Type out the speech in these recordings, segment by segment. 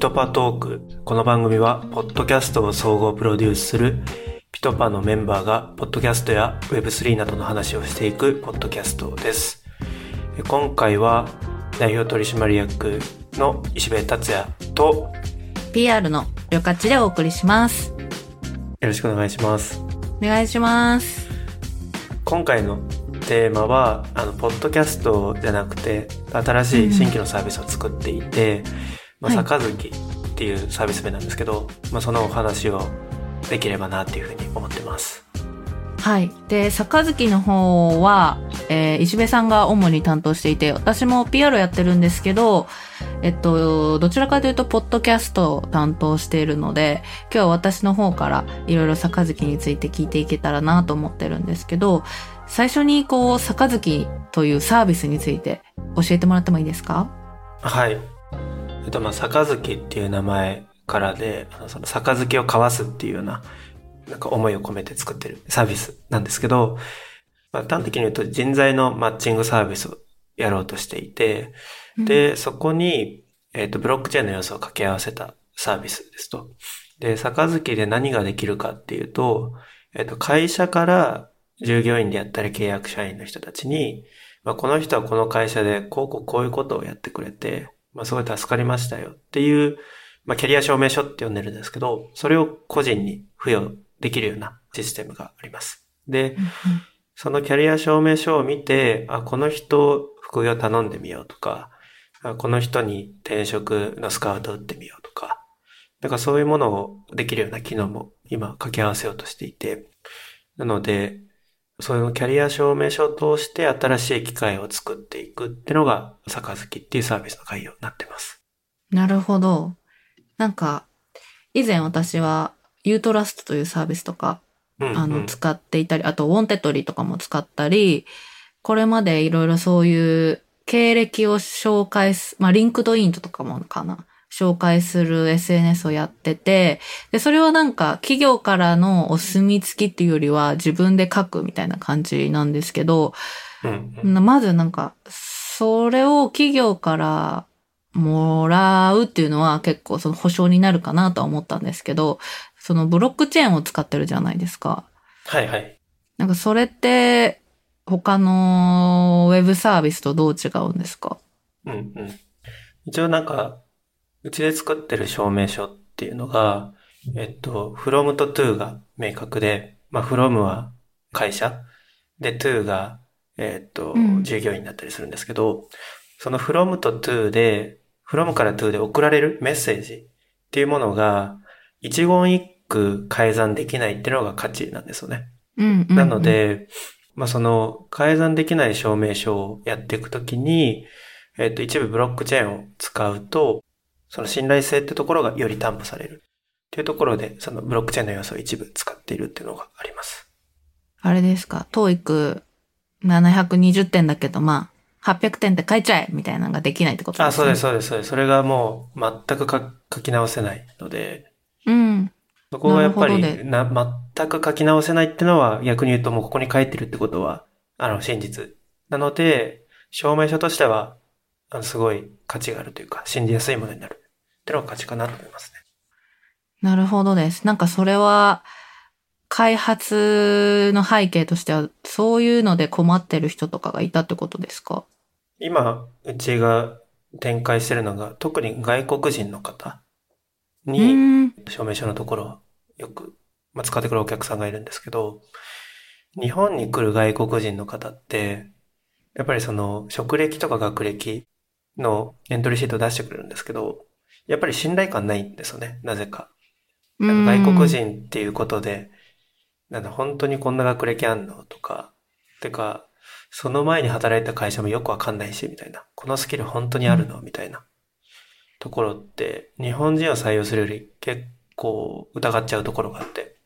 トパトーク。この番組は、ポッドキャストを総合プロデュースするピトパのメンバーが、ポッドキャストや Web3 などの話をしていくポッドキャストです。今回は、代表取締役の石部達也と、PR のりょかちでお送りします。よろしくお願いします。お願いします。今回のテーマは、あの、ポッドキャストじゃなくて、新しい新規のサービスを作っていて、まあ、はい坂月っていうサービス名なんですけど、まあ、そのお話をできればなっていうふうに思ってます。はい。で、坂月の方は、えー石部さんが主に担当していて、私も PR やってるんですけど、えっと、どちらかというと、ポッドキャストを担当しているので、今日は私の方からいろいろ坂月について聞いていけたらなと思ってるんですけど、最初にこう、坂月というサービスについて教えてもらってもいいですか？はい。えっと、まあ、坂月っていう名前からで、その坂月を交わすっていうような、なんか思いを込めて作ってるサービスなんですけど、まあ、端的に言うと人材のマッチングサービスをやろうとしていて、で、そこに、えっ、と、ブロックチェーンの要素を掛け合わせたサービスですと。で、坂月で何ができるかっていうと、えっ、と、会社から従業員であったり契約社員の人たちに、まあ、この人はこの会社でこうこうこういうことをやってくれて、まあ、すごい助かりましたよっていう、まあ、キャリア証明書って呼んでるんですけど、それを個人に付与できるようなシステムがあります。で、そのキャリア証明書を見て、あ、この人副業頼んでみようとか、あこの人に転職のスカウト打ってみようとか、なんかそういうものをできるような機能も今掛け合わせようとしていて、なので、そのキャリア証明書を通して新しい機会を作っていくってのが、坂月っていうサービスの概要になってます。なるほど。なんか、以前私は、 YOUTRUST というサービスとか、うん、あの、使っていたり、あと、 Wantedly とかも使ったり、これまでいろいろそういう経歴を紹介す、まあ、 LinkedIn とかもかな。紹介する SNS をやってて、で、それはなんか企業からのお墨付きっていうよりは自分で書くみたいな感じなんですけど、まずなんか、それを企業からもらうっていうのは結構その保証になるかなとは思ったんですけど、そのブロックチェーンを使ってるじゃないですか。はいはい。なんかそれって他のウェブサービスとどう違うんですか？うんうん。一応なんか、うちで作ってる証明書っていうのが、えっと、from と to が明確で、まあ from は会社、で to が、えっとうん、従業員だったりするんですけど、その from と to で、from から to で送られるメッセージっていうものが、一言一句改ざんできないっていうのが価値なんですよね。うんうんうん。なの、で、まあ、その、改ざんできない証明書をやっていくときに、えっ、と、一部ブロックチェーンを使うと、その信頼性ってところがより担保される。っていうところで、そのブロックチェーンの要素を一部使っているっていうのがあります。あれですか、TOEIC 720点だけど、まあ、800点って書いちゃえみたいなのができないってことですね。あ、そうです、そうです、そうです。それがもう全くか書き直せないので、うん。そこがやっぱりなな、全く書き直せないっていうのは逆に言うともうここに書いてるってことは、あの、真実。なので、証明書としては、あの、すごい価値があるというか、信じやすいものになる。ってのが価値かなと思いますね。なるほどです。なんかそれは、開発の背景としては、そういうので困ってる人とかがいたってことですか？今、うちが展開してるのが、特に外国人の方うに、ん。証明書のところをよく、まあ、使ってくるお客さんがいるんですけど、日本に来る外国人の方って、やっぱりその職歴とか学歴のエントリーシートを出してくれるんですけど、やっぱり信頼感ないんですよね、なぜか。うん外国人っていうことで、なんだ、本当にこんな学歴あんのとか、てか、その前に働いた会社もよくわかんないし、みたいな。このスキル本当にあるの？みたいな。ところって、日本人を採用するより結構疑っちゃうところがあって。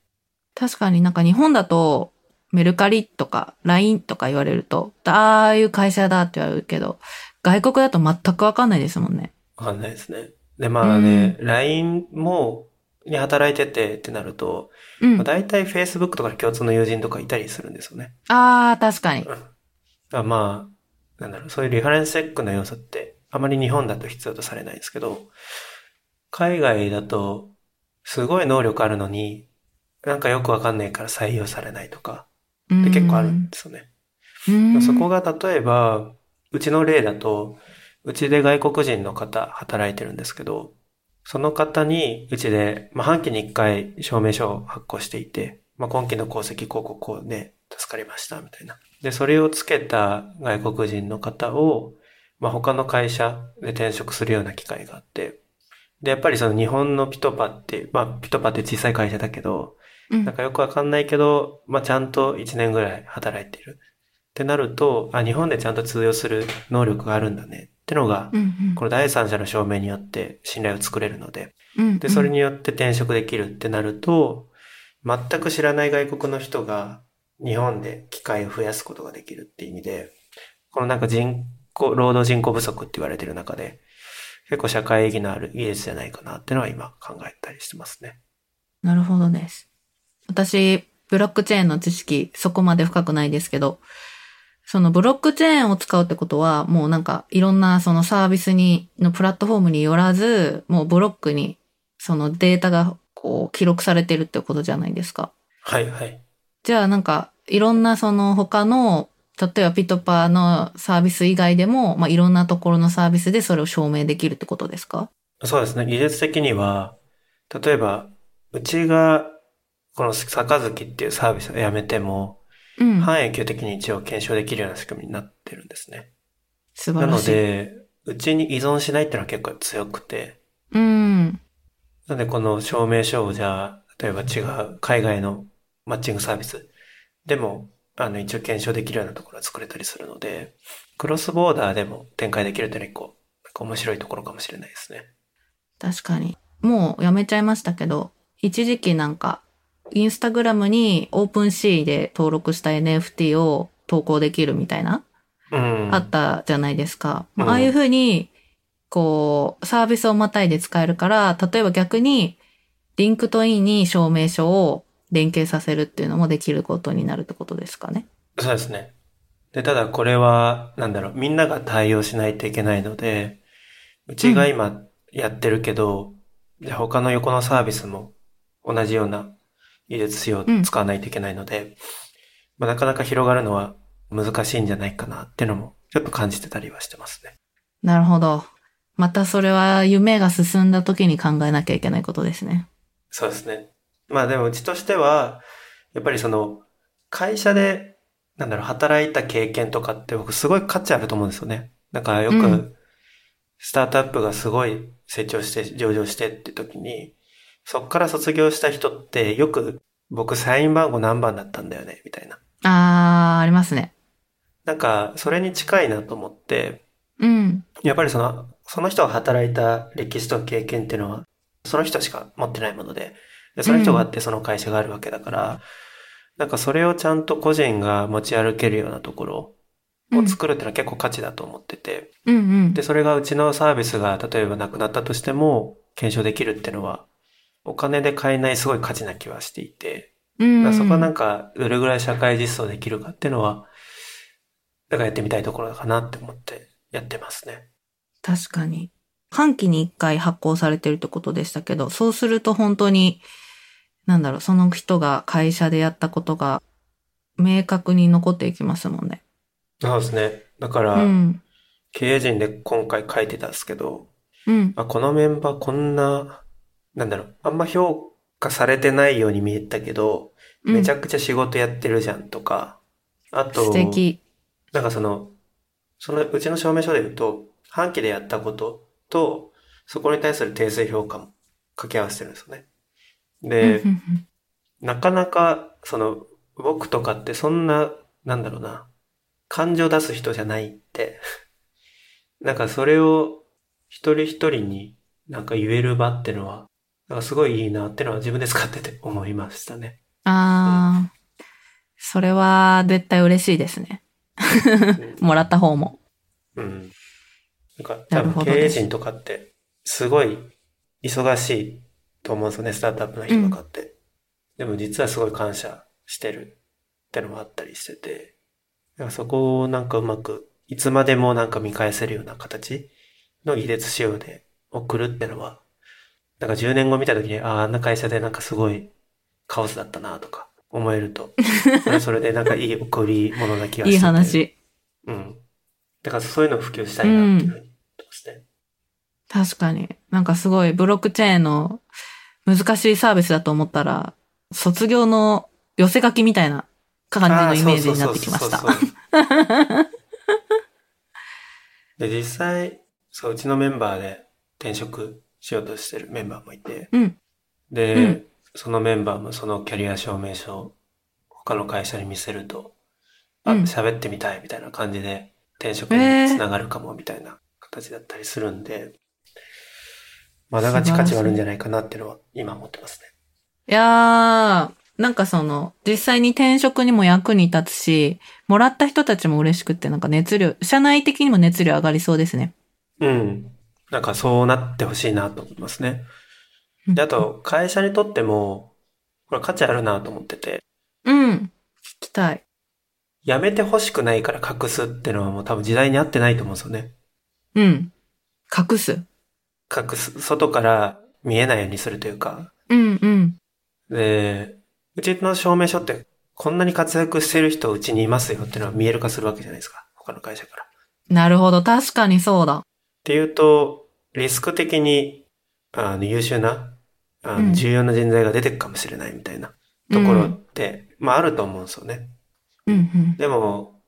確かになんか日本だと、メルカリとか LINE とか言われると、ああいう会社だって言われるけど、外国だと全くわかんないですもんね。わかんないですね。で、まあね、LINE も、に働いててってなると、うん。まあ、大体 Facebook とかで共通の友人とかいたりするんですよね。ああ、確かに。うんあまあ、なんだろう、そういうリファレンスチェックの要素って、あまり日本だと必要とされないんですけど、海外だと、すごい能力あるのに、なんかよくわかんないから採用されないとか、で結構あるんですよね。うんそこが例えば、うちの例だと、うちで外国人の方働いてるんですけど、その方にうちで、まあ、半期に一回証明書を発行していて、まあ、今期の功績こうこうこうで助かりましたみたいな。で、それをつけた外国人の方を、まあ、他の会社で転職するような機会があって、で、やっぱりその日本のピトパって、まあ、ピトパって小さい会社だけど、うんなんかよくわかんないけど、まあ、ちゃんと1年ぐらい働いてる。ってなると、あ、日本でちゃんと通用する能力があるんだね。ってのが、うんうんこの第三者の証明によって信頼を作れるので、うんで、それによって転職できるってなると、全く知らない外国の人が日本で機会を増やすことができるって意味で、このなんか人口、労働人口不足って言われてる中で、結構社会意義のある技術じゃないかなってのは今考えたりしてますね。なるほどです。私、ブロックチェーンの知識そこまで深くないですけど、そのブロックチェーンを使うってことは、もうなんかいろんなそのサービスに、のプラットフォームによらず、もうブロックにそのデータがこう記録されてるってことじゃないですか。はいはい。じゃあなんかいろんなその他の、例えばピトパーのサービス以外でも、まあ、いろんなところのサービスでそれを証明できるってことですか？そうですね。技術的には、例えば、うちが、この坂月っていうサービスをやめても、うん。半永久的に一応検証できるような仕組みになってるんですね。なの素晴らしい。で、うちに依存しないっていうのは結構強くて、うん。なのでこの証明書をじゃあ、例えば違う海外のマッチングサービスでも、あの一応検証できるようなところは作れたりするので、クロスボーダーでも展開できるっていうのは一個、面白いところかもしれないですね。確かに。もうやめちゃいましたけど、一時期なんか、インスタグラムにオープンシーで登録した NFT を投稿できるみたいな、うん。あったじゃないですか。まあうんああいうふうに、こう、サービスをまたいで使えるから、例えば逆に、 LinkedIn に証明書を連携させるっていうのもできることになるってことですかね。そうですね。で、ただこれは、なんだろう、みんなが対応しないといけないので、うちが今やってるけど、じゃあ他の横のサービスも同じような技術を使わないといけないので、まあ、なかなか広がるのは難しいんじゃないかなっていうのも、ちょっと感じてたりはしてますね。なるほど。またそれは夢が進んだ時に考えなきゃいけないことですね。そうですね。まあでもうちとしては、やっぱりその、会社で、なんだろう、働いた経験とかって僕すごい価値あると思うんですよね。なんかよく、うんスタートアップがすごい成長して上場してって時に、そっから卒業した人ってよく僕社員番号何番だったんだよね、みたいな。あー、ありますね。なんか、それに近いなと思って、うん。やっぱりその、その人が働いた歴史と経験っていうのは、その人しか持ってないもので、でその人があってその会社があるわけだから、なんかそれをちゃんと個人が持ち歩けるようなところを作るっていうのは結構価値だと思ってて、うんうん。で、それがうちのサービスが例えばなくなったとしても検証できるっていうのは、お金で買えないすごい価値な気はしていて、うんそこはなんかどれぐらい社会実装できるかっていうのは、だからやってみたいところかなって思ってやってますね。確かに。半期に一回発行されてるってことでしたけど、そうすると本当に、なんだろう、その人が会社でやったことが明確に残っていきますもんね。そうですね。だから、うん。経営陣で今回書いてたんですけど、うん。あ、このメンバーこんな、なんだろう、あんま評価されてないように見えたけど、めちゃくちゃ仕事やってるじゃんとか、あと、素敵。なんかその、そのうちの証明書で言うと、半期でやったことと、そこに対する訂正評価も掛け合わせてるんですよね。で、なかなか、その、僕とかってそんな、なんだろうな、感情出す人じゃないって、なんかそれを一人一人になんか言える場ってのは、なんかすごいいいなってのは自分で使ってて思いましたね。あー、それは絶対嬉しいですね。もらった方も。うん。なんかな多分経営陣とかってすごい忙しいと思うんですよね、スタートアップの人とかって。でも実はすごい感謝してるってのもあったりしてて、だからそこをなんかうまく、いつまでもなんか見返せるような形の技術仕様で送るってのは、なんか10年後見た時に、ああ、あんな会社でなんかすごいカオスだったなとか思えると、それはそれでなんかいい贈り物な気がしてて。いい話。うん。だからそういうのを普及したいなっていうふうに思ってますね。確かに。なんかすごいブロックチェーンの難しいサービスだと思ったら、卒業の寄せ書きみたいな感じのイメージになってきましたで、実際、そう、うちのメンバーで転職しようとしてるメンバーもいて、うん。で、うんそのメンバーもそのキャリア証明書を他の会社に見せると、あ、うん喋ってみたいみたいな感じで転職につながるかもみたいな形だったりするんで、まあ、ながち価値はあるんじゃないかなっていうのは今思ってますね。いやー、なんかその、実際に転職にも役に立つし、もらった人たちも嬉しくって、なんか熱量、社内的にも熱量上がりそうですね。うん。なんかそうなってほしいなと思いますね。で、あと、会社にとっても、これ価値あるなと思ってて、うん。聞きたい。やめてほしくないから隠すってのはもう多分時代に合ってないと思うんですよね。うん。隠す。隠す、外から見えないようにするというか。うんうん。で、うちの証明書ってこんなに活躍してる人うちにいますよっていうのは見える化するわけじゃないですか。他の会社から。っなるほど。確かにそうだ。ていうと、リスク的に、あの、優秀な、あうんの重要な人材が出てくかもしれないみたいなところって、まああると思うんですよね。うんうん。でも、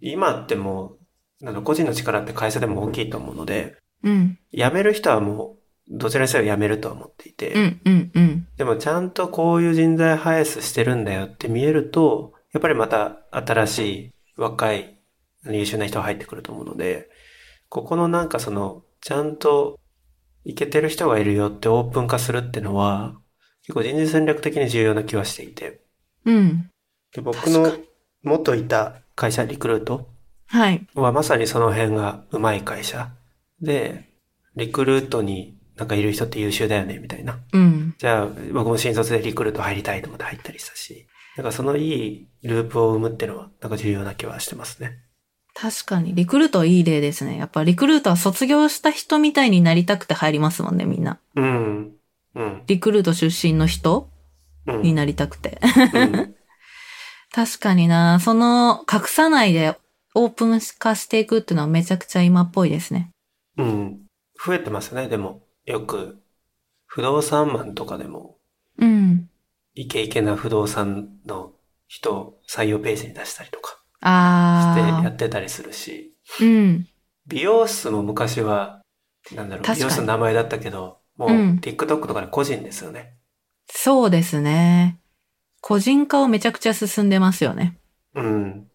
今ってもう、なんか個人の力って会社でも大きいと思うので、うん。辞める人はもう、どちらにせよ辞めるとは思っていて、うんうんうん。でもちゃんとこういう人材ハイスしてるんだよって見えると、やっぱりまた新しい若い優秀な人が入ってくると思うので、ここのなんかその、ちゃんといけてる人がいるよってオープン化するってのは、結構人事戦略的に重要な気はしていて、うん。で僕の確元いた会社リクルートはい。はまさにその辺がうまい会社で、リクルートになんかいる人って優秀だよねみたいな。うん。じゃあ、僕も新卒でリクルート入りたいと思って入ったりしたし、なんかそのいいループを生むっていうのは、なんか重要な気はしてますね。確かに。リクルートはいい例ですね。やっぱリクルートは卒業した人みたいになりたくて入りますもんね、みんな。うん。うん。リクルート出身の人うん。になりたくて。うん 確かになその、隠さないでオープン化していくっていうのはめちゃくちゃ今っぽいですね。うん。増えてますね、でも。よく、不動産マンとかでも、うん。イケイケな不動産の人を採用ページに出したりとかしてあやってたりするし、ー。うん。美容室も昔は、なんだろう、美容室の名前だったけど、もううん TikTok とかで個人ですよね。そうですね。個人化をめちゃくちゃ進んでますよね。うん。だ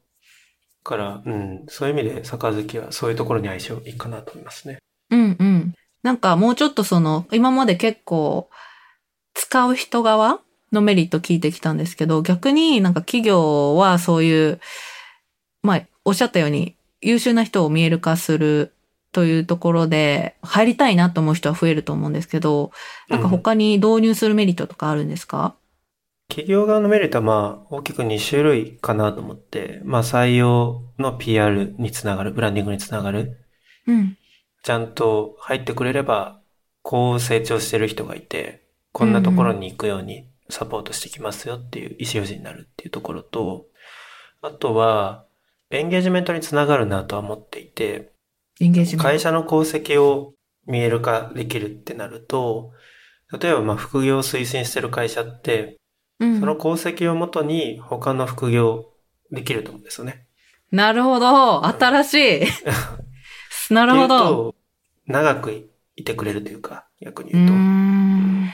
から、うん、そういう意味で、杯はそういうところに相性いいかなと思いますね。うんうん。なんかもうちょっとその、今まで結構、使う人側のメリット聞いてきたんですけど、逆になんか企業はそういう、まあ、おっしゃったように優秀な人を見える化するというところで、入りたいなと思う人は増えると思うんですけど、なんか他に導入するメリットとかあるんですか、企業側のメリットはまあ、大きく2種類かなと思って、まあ、採用の PR につながる、ブランディングにつながる。うん。ちゃんと入ってくれれば、こう成長してる人がいて、こんなところに行くようにサポートしてきますよっていう意思表示になるっていうところと、あとは、エンゲージメントにつながるなとは思っていて、エンゲージメント。会社の功績を見える化できるってなると、例えばまあ副業を推進してる会社って、うんその功績をもとに他の副業できると思うんですよね。なるほど。新しい。なるほど。と長くいてくれるというか、逆に言うと。ん。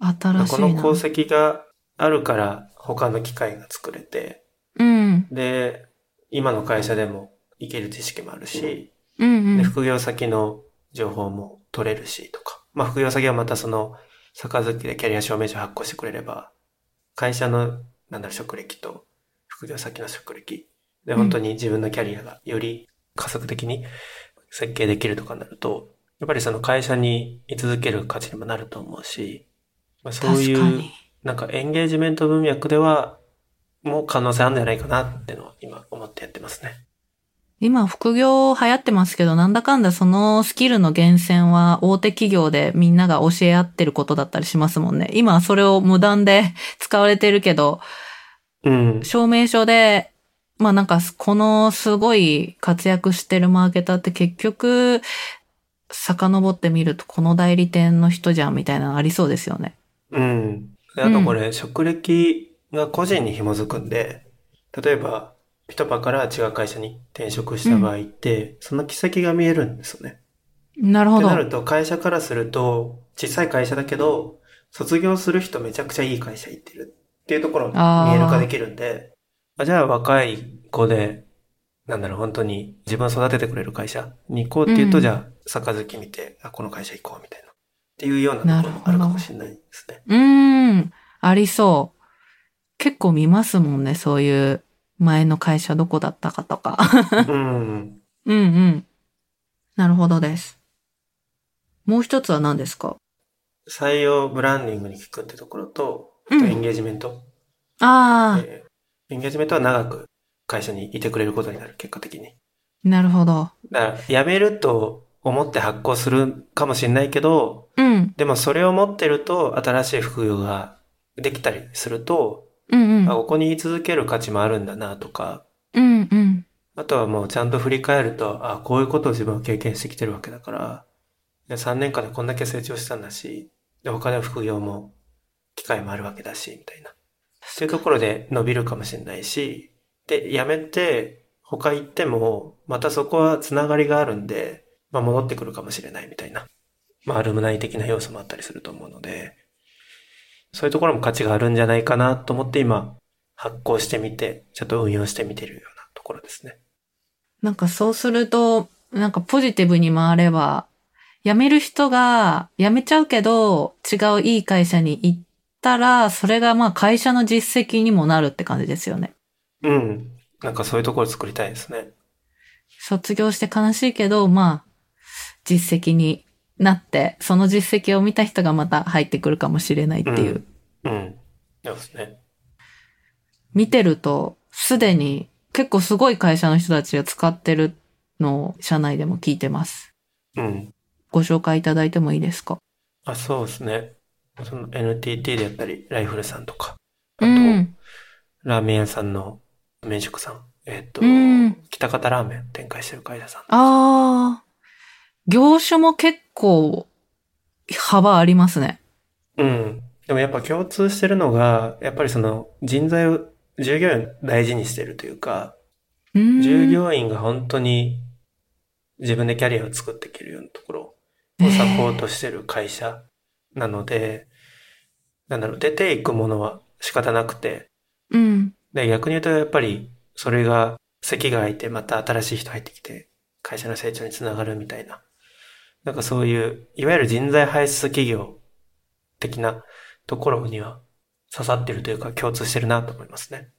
新しいな。この功績があるから他の機会が作れて、うん。で、今の会社でもいける知識もあるし、うんうん。で副業先の情報も取れるしとか。まあ副業先はまたその、杯でキャリア証明書発行してくれれば、会社の、なんだろう、職歴と副業先の職歴で、うん本当に自分のキャリアがより加速的に設計できるとかになると、やっぱりその会社に居続ける価値にもなると思うし、まあ、そういう。なんかエンゲージメント文脈では、もう可能性あるんじゃないかなってのは今思ってやってますね。今、副業流行ってますけど、なんだかんだそのスキルの源泉は大手企業でみんなが教え合ってることだったりしますもんね。今はそれを無断で 使われてるけど、うん。証明書で、まあなんか、このすごい活躍してるマーケターって結局、遡ってみるとこの代理店の人じゃんみたいなのありそうですよね。うん。であとこれ、職歴が個人に紐づくんで、例えば、ピトパから違う会社に転職した場合って、その軌跡が見えるんですよね。なるほどってな。ると、会社からすると、小さい会社だけど、卒業する人めちゃくちゃいい会社行ってるっていうところが見える化できるんで、あじゃあ若い子で、なんだろう、本当に自分を育ててくれる会社に行こうっていうと、うんじゃあ、杯見て、あ、この会社行こうみたいな。っていうようなところもあるかもしれないですね。うーん。ありそう。結構見ますもんね、そういう前の会社どこだったかとか。うん。うんうん。なるほどです。もう一つは何ですか？採用ブランディングに効くってところと、エンゲージメント。あえーエンゲージメントは長く会社にいてくれることになる、結果的に。あ、なるほど。だから、辞めると思って発行するかもしれないけど、うん。でもそれを持ってると新しい副業ができたりすると、うんうんあ、。ここに居続ける価値もあるんだなとか、うんうん。あとはもうちゃんと振り返ると、あ、こういうことを自分は経験してきてるわけだから、で3年間でこんだけ成長したんだし、で、他で副業も、機会もあるわけだし、みたいな。っていうところで伸びるかもしれないし、で、辞めて、他行っても、またそこはつながりがあるんで、まあ戻ってくるかもしれないみたいな。まあアルムナイ的な要素もあったりすると思うので、そういうところも価値があるんじゃないかなと思って今、発行してみて、ちょっと運用してみてるようなところですね。なんかそうすると、なんかポジティブに回れば、辞める人が辞めちゃうけど、違ういい会社に行ったら、それがまあ会社の実績にもなるって感じですよね。うん。なんかそういうところ作りたいですね。卒業して悲しいけど、まあ、実績になって、その実績を見た人がまた入ってくるかもしれないっていう。うんうん。そうですね。見てると、すでに結構すごい会社の人たちが使ってるのを社内でも聞いてます。うん。ご紹介いただいてもいいですか？あ、そうですね。その NTT でやったり、ライフルさんとか、あと、うん。ラーメン屋さんの麺食さん。えっ、と、うん北方ラーメン展開してる会社さん。ああ、業種も結構幅ありますね。うん。でもやっぱ共通してるのが、やっぱりその人材を、従業員を大事にしてるというか、従業員が本当に自分でキャリアを作っていけるようなところをサポートしてる会社なので、なんだろう、出ていくものは仕方なくて、うん。で逆に言うとやっぱりそれが席が空いてまた新しい人入ってきて会社の成長につながるみたいな。なんかそういう、いわゆる人材排出企業的なところには刺さってるというか共通してるなと思いますね。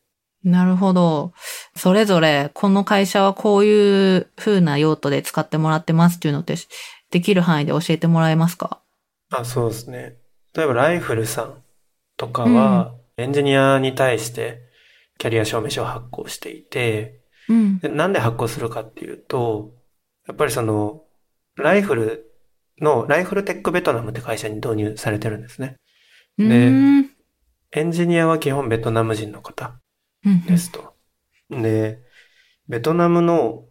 なるほど。それぞれ、この会社はこういう風な用途で使ってもらってますっていうのって、できる範囲で教えてもらえますか？あ、そうですね。例えばライフルさんとかは、エンジニアに対してキャリア証明書を発行していて、うん。でなんで発行するかっていうと、やっぱりその、ライフルの、ライフルテックベトナムって会社に導入されてるんですね。うーん。エンジニアは基本ベトナム人の方うんですと。で、ベトナムの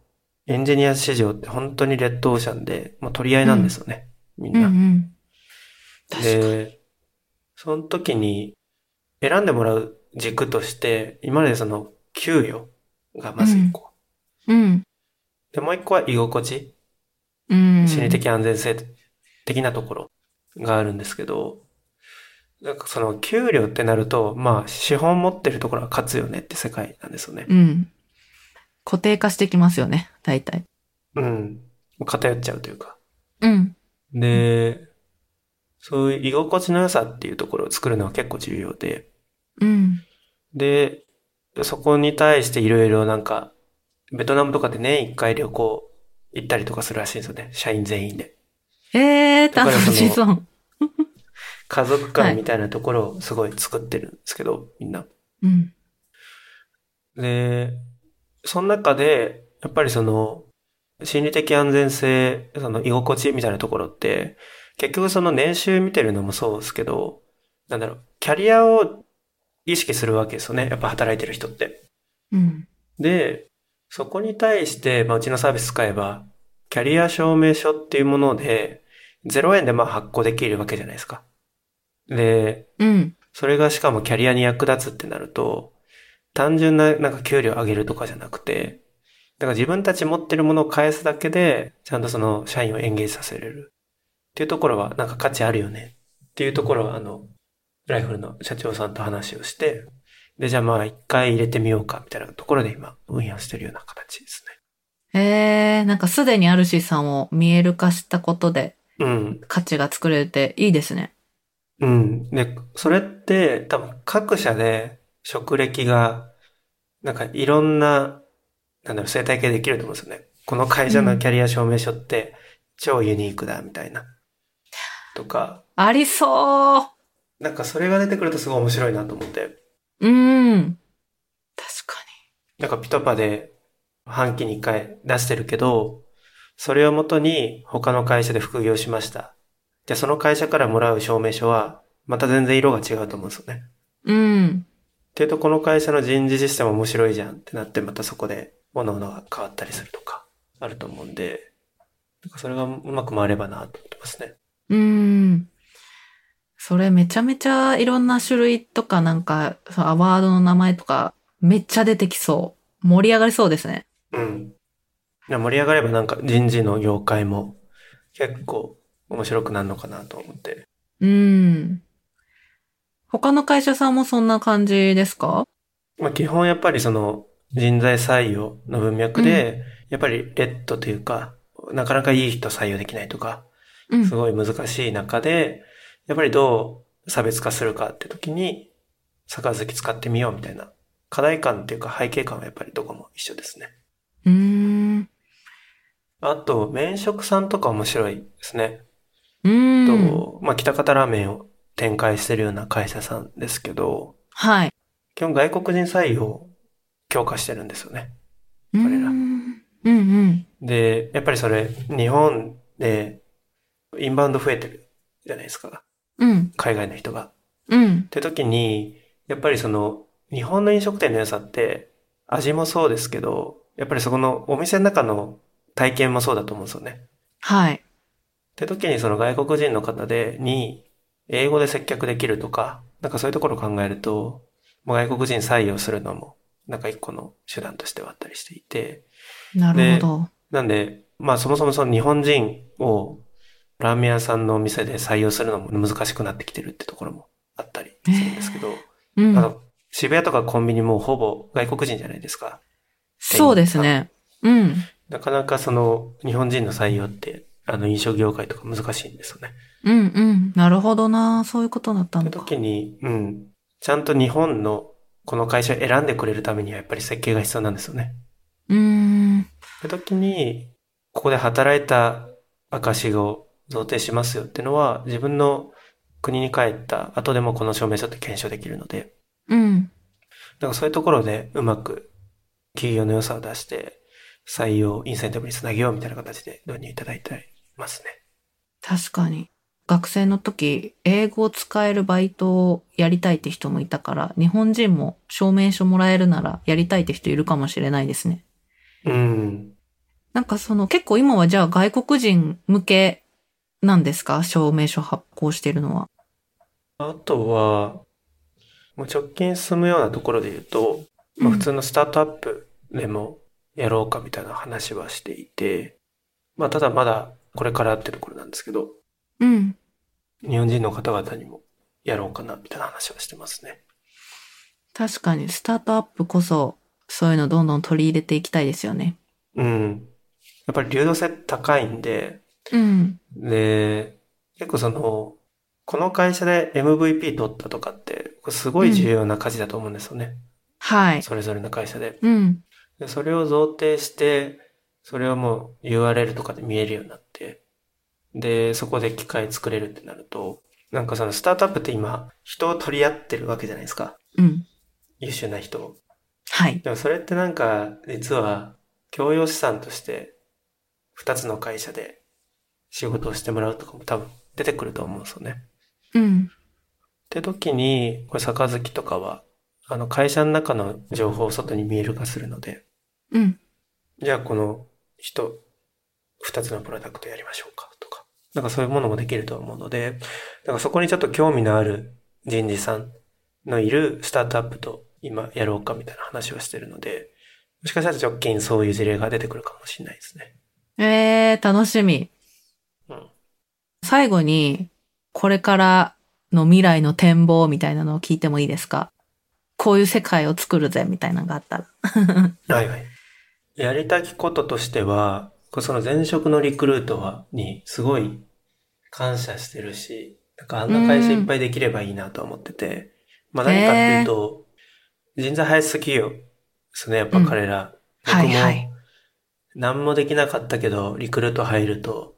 エンジニア市場って本当にレッドオーシャンで、もう取り合いなんですよね。みんうんうな。ん。確かに。で、その時に選んでもらう軸として、今までその給与がまず一個。うん。で、もう一個は居心地、うん。心理的安全性的なところがあるんですけど、なんかその給料ってなると、まあ資本持ってるところは勝つよねって世界なんですよね。うん。固定化してきますよね、大体。うん。偏っちゃうというか。うん。で、そういう居心地の良さっていうところを作るのは結構重要で、うん。で、そこに対していろいろなんか、ベトナムとかで年一回旅行行ったりとかするらしいんですよね。社員全員で。えー、楽だからそのしそう。家族間みたいなところをすごい作ってるんですけど、みんな。うん。で、その中でやっぱりその、心理的安全性、その居心地みたいなところって、結局その年収見てるのもそうですけど、なんだろう、キャリアを意識するわけですよね。やっぱ働いてる人って。うん。で、そこに対して、まあ、うちのサービス使えば、キャリア証明書っていうもので、0円でまあ発行できるわけじゃないですか。で、うん。それがしかもキャリアに役立つってなると、単純ななんか給料上げるとかじゃなくて、だから自分たち持ってるものを返すだけで、ちゃんとその社員をエンゲージさせれる。っていうところはなんか価値あるよね。っていうところはあの、ライフルの社長さんと話をして、で、じゃあまあ一回入れてみようかみたいなところで今運用してるような形ですね。えー、なんかすでにあるしさんを見える化したことで、うん。価値が作れていいですね。うん。で、それって多分各社で職歴が、なんかいろんな、なんだろう、生態系できると思うんですよね。この会社のキャリア証明書って超ユニークだみたいな。とか。ありそうなんかそれが出てくるとすごい面白いなと思って。うん。確かに。なんかピトパで半期に一回出してるけど、それをもとに他の会社で副業しました。じゃあその会社からもらう証明書は、また全然色が違うと思うんですよね。うん。っていうと、この会社の人事システム面白いじゃんってなって、またそこで物々が変わったりするとか、あると思うんで、それがうまく回ればなと思ってますね。うん。それめちゃめちゃいろんな種類とかなんか、そのアワードの名前とかめっちゃ出てきそう。盛り上がりそうですね。うん。盛り上がればなんか人事の業界も結構面白くなるのかなと思って。うん。他の会社さんもそんな感じですか？まあ基本やっぱりその人材採用の文脈で、うん、やっぱりレッドというか、なかなかいい人採用できないとか、すごい難しい中で、やっぱりどう差別化するかって時に、杯使ってみようみたいな課題感っていうか背景感はやっぱりどこも一緒ですね。うん。あと、麺食さんとか面白いですね。うん。と、まあ、北方ラーメンを展開してるような会社さんですけど、はい。基本外国人採用を強化してるんですよね。彼ら。うんうん。で、やっぱりそれ、日本でインバウンド増えてるじゃないですか。うん。海外の人が。うん。って時に、やっぱりその、日本の飲食店の良さって、味もそうですけど、やっぱりそこのお店の中の体験もそうだと思うんですよね。はい。って時にその外国人の方で、に、英語で接客できるとか、なんかそういうところを考えると、もう外国人採用するのも、なんか一個の手段としてはあったりしていて。なるほど。なんで、まあそもそもその日本人をラーメン屋さんのお店で採用するのも難しくなってきてるってところもあったりするんですけど、えーうん、あの渋谷とかコンビニもほぼ外国人じゃないですか。そうですね。うん。なかなかその日本人の採用って、あの飲食業界とか難しいんですよね。うんうん。なるほどなそういうことだったんだ。時に、うん。ちゃんと日本のこの会社を選んでくれるためにはやっぱり設計が必要なんですよね。うん。って時に、ここで働いた証を贈呈しますよっていうのは、自分の国に帰った後でもこの証明書って検証できるので。うん。だからそういうところでうまく企業の良さを出して、採用、インセンティブにつなげようみたいな形で導入いただいてますね。確かに。学生の時、英語を使えるバイトをやりたいって人もいたから、日本人も証明書もらえるならやりたいって人いるかもしれないですね。うん。なんかその結構今はじゃあ外国人向けなんですか？証明書発行してるのは。あとは、もう直近進むようなところで言うと、まあ、普通のスタートアップでもやろうかみたいな話はしていて、まあただまだこれからってところなんですけど、うん。日本人の方々にもやろうかなみたいな話はしてますね。確かにスタートアップこそそういうのどんどん取り入れていきたいですよね。うん。やっぱり流動性高いんで、うん。で、結構その、この会社で MVP 取ったとかって、すごい重要な価値だと思うんですよね。うん、はい。それぞれの会社で。うん。でそれを贈呈して、それをもう URL とかで見えるようになって、で、そこで機械作れるってなると、なんかそのスタートアップって今、人を取り合ってるわけじゃないですか。うん。優秀な人を。はい。でもそれってなんか、実は、共用資産として二つの会社で仕事をしてもらうとかも多分出てくると思うんですよね。うん。って時に、これ、杯とかは、あの、会社の中の情報を外に見える化するので、うん。じゃあこの人、二つのプロダクトやりましょうかとか、なんかそういうものもできると思うので、だからそこにちょっと興味のある人事さんのいるスタートアップと今やろうかみたいな話をしてるので、もしかしたら直近そういう事例が出てくるかもしれないですね。えー、楽しみ。うん。最後に、これからの未来の展望みたいなのを聞いてもいいですか？こういう世界を作るぜみたいなのがあったら。はいはい。やりたきこととしては、その前職のリクルートは、にすごい感謝してるし、なんかあんな会社いっぱいできればいいなと思ってて、まあ何かっていうと、人材輩出企業ですね、やっぱ彼ら。はい僕もはい。何もできなかったけど、リクルート入ると、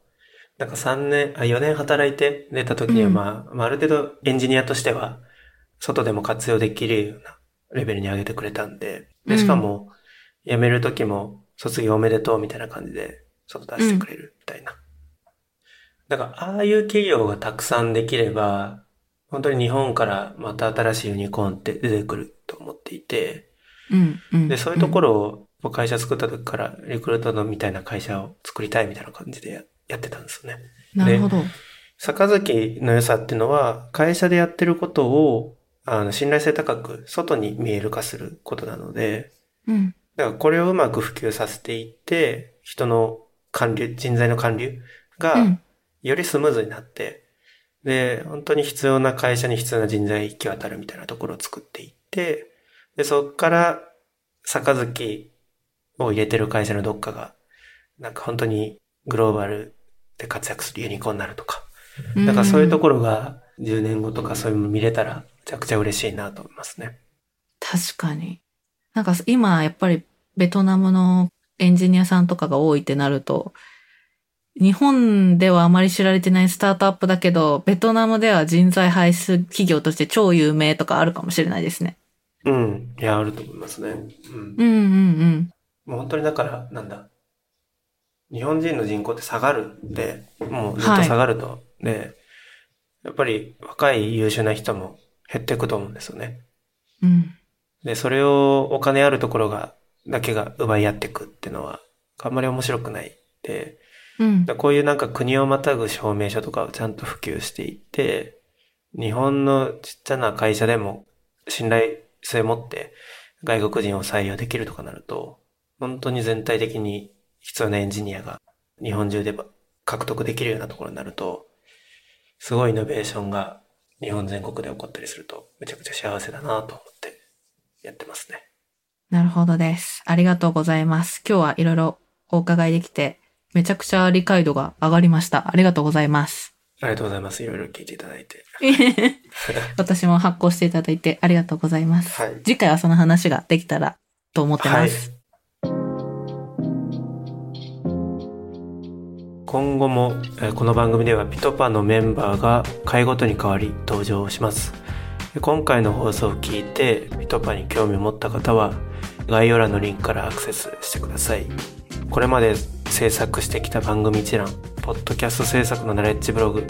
なんか3年、あ、4年働いて出た時には、うんまあ、まあ、ある程度エンジニアとしては、外でも活用できるようなレベルに上げてくれたんで、で、しかも、辞める時も、卒業おめでとうみたいな感じで、外出してくれるみたいな。だから、ああいう企業がたくさんできれば、本当に日本からまた新しいユニコーンって出てくると思っていて、うん、うん。で、そういうところを、会社作った時から、リクルートのみたいな会社を作りたいみたいな感じでややってたんですよね。なるほど。杯の良さっていうのは、会社でやってることを、あの、信頼性高く、外に見える化することなので、うん。だからこれをうまく普及させていって、人の還流、人材の還流がうん、よりスムーズになって、で、本当に必要な会社に必要な人材行き渡るみたいなところを作っていって、で、そこから、杯を入れてる会社のどっかが、なんか本当にグローバルで活躍するユニコーンになるとか、だからそういうところが10年後とかそういうの見れたら、めちゃくちゃ嬉しいなと思いますね。確かに。なんか今やっぱりベトナムのエンジニアさんとかが多いってなると、日本ではあまり知られてないスタートアップだけど、ベトナムでは人材輩出企業として超有名とかあるかもしれないですね。うん。いや、あると思いますね。うん。うんうんうん。もう本当にだから、なんだ。日本人の人口って下がるって、もうずっと下がると。で、やっぱり若い優秀な人も減っていくと思うんですよね。うん。で、それをお金あるところが、だけが奪い合っていくっていうのは、あんまり面白くない。で、うん。こういうなんか国をまたぐ証明書とかをちゃんと普及していって、日本のちっちゃな会社でも信頼性を持って外国人を採用できるとかなると、本当に全体的に必要なエンジニアが日本中で獲得できるようなところになると、すごいイノベーションが日本全国で起こったりすると、めちゃくちゃ幸せだなと思ってますね。なるほどです。ありがとうございます。今日はいろいろお伺いできて、めちゃくちゃ理解度が上がりました。ありがとうございます。ありがとうございます。いろいろ聞いていただいて。私も発行していただいてありがとうございます。はい次回はその話ができたらと思ってます。今後も、えーこの番組ではピトパのメンバーが回ごとに変わり登場します。今回の放送を聞いてピトパに興味を持った方は概要欄のリンクからアクセスしてください。これまで制作してきた番組一覧、ポッドキャスト制作のナレッジブログ、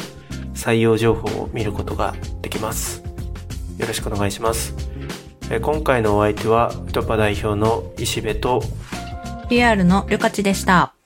採用情報を見ることができます。よろしくお願いします。今回のお相手はピトパ代表の石部と PR のりょかちでした。